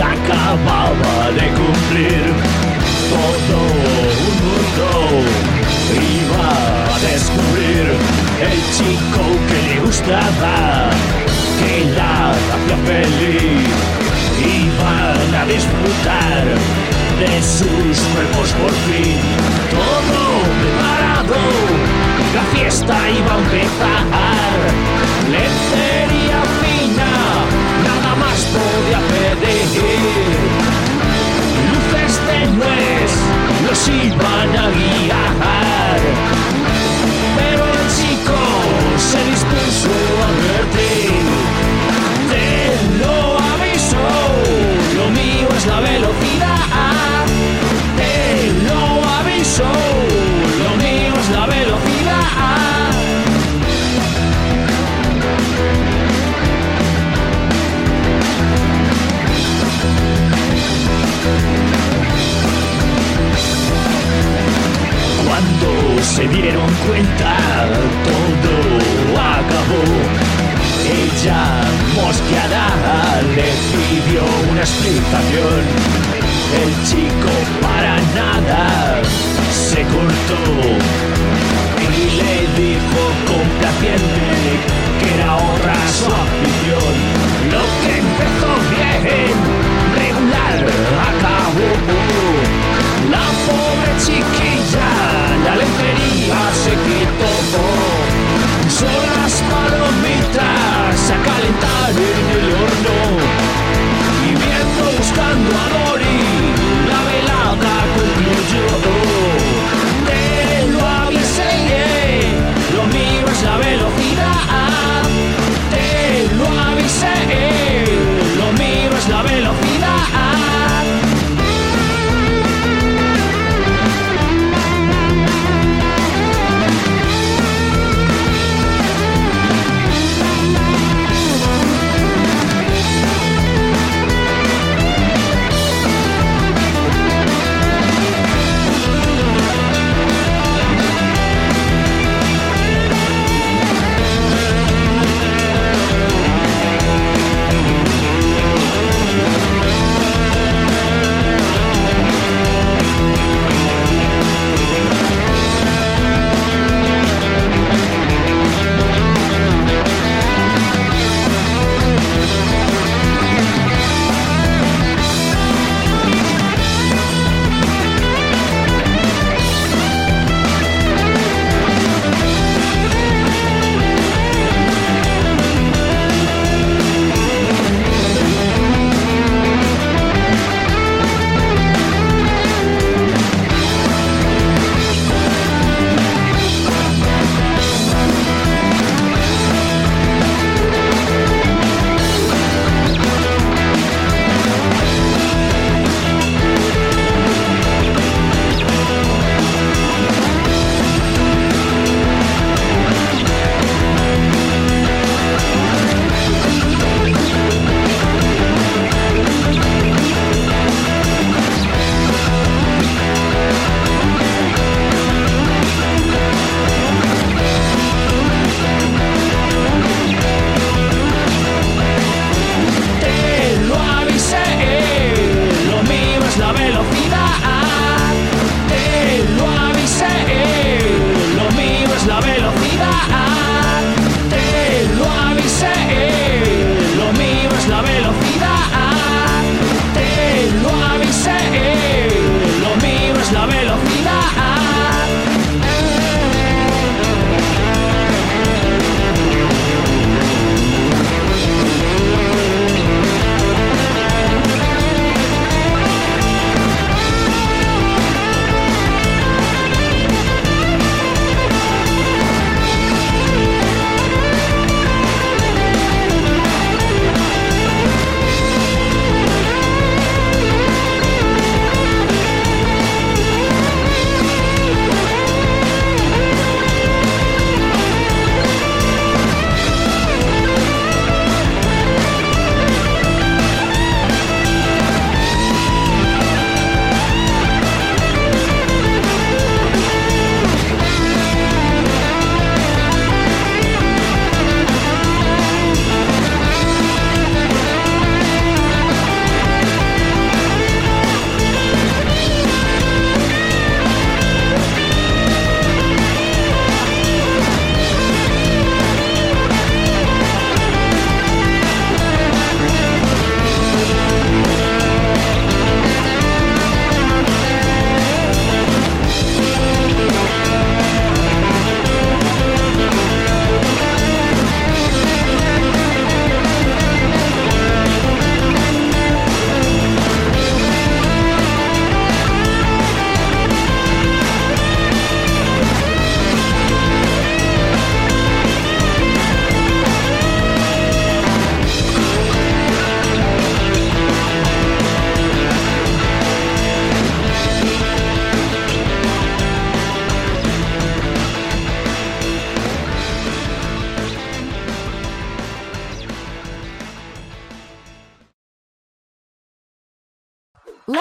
acababa de cumplir. Todo un mundo iba a descubrir. El chico que le gustaba que la hacía feliz. Iban a disfrutar de sus cuerpos por fin. Todo los iban a guiar una explicación. El chico para nada se cortó y le dijo complaciente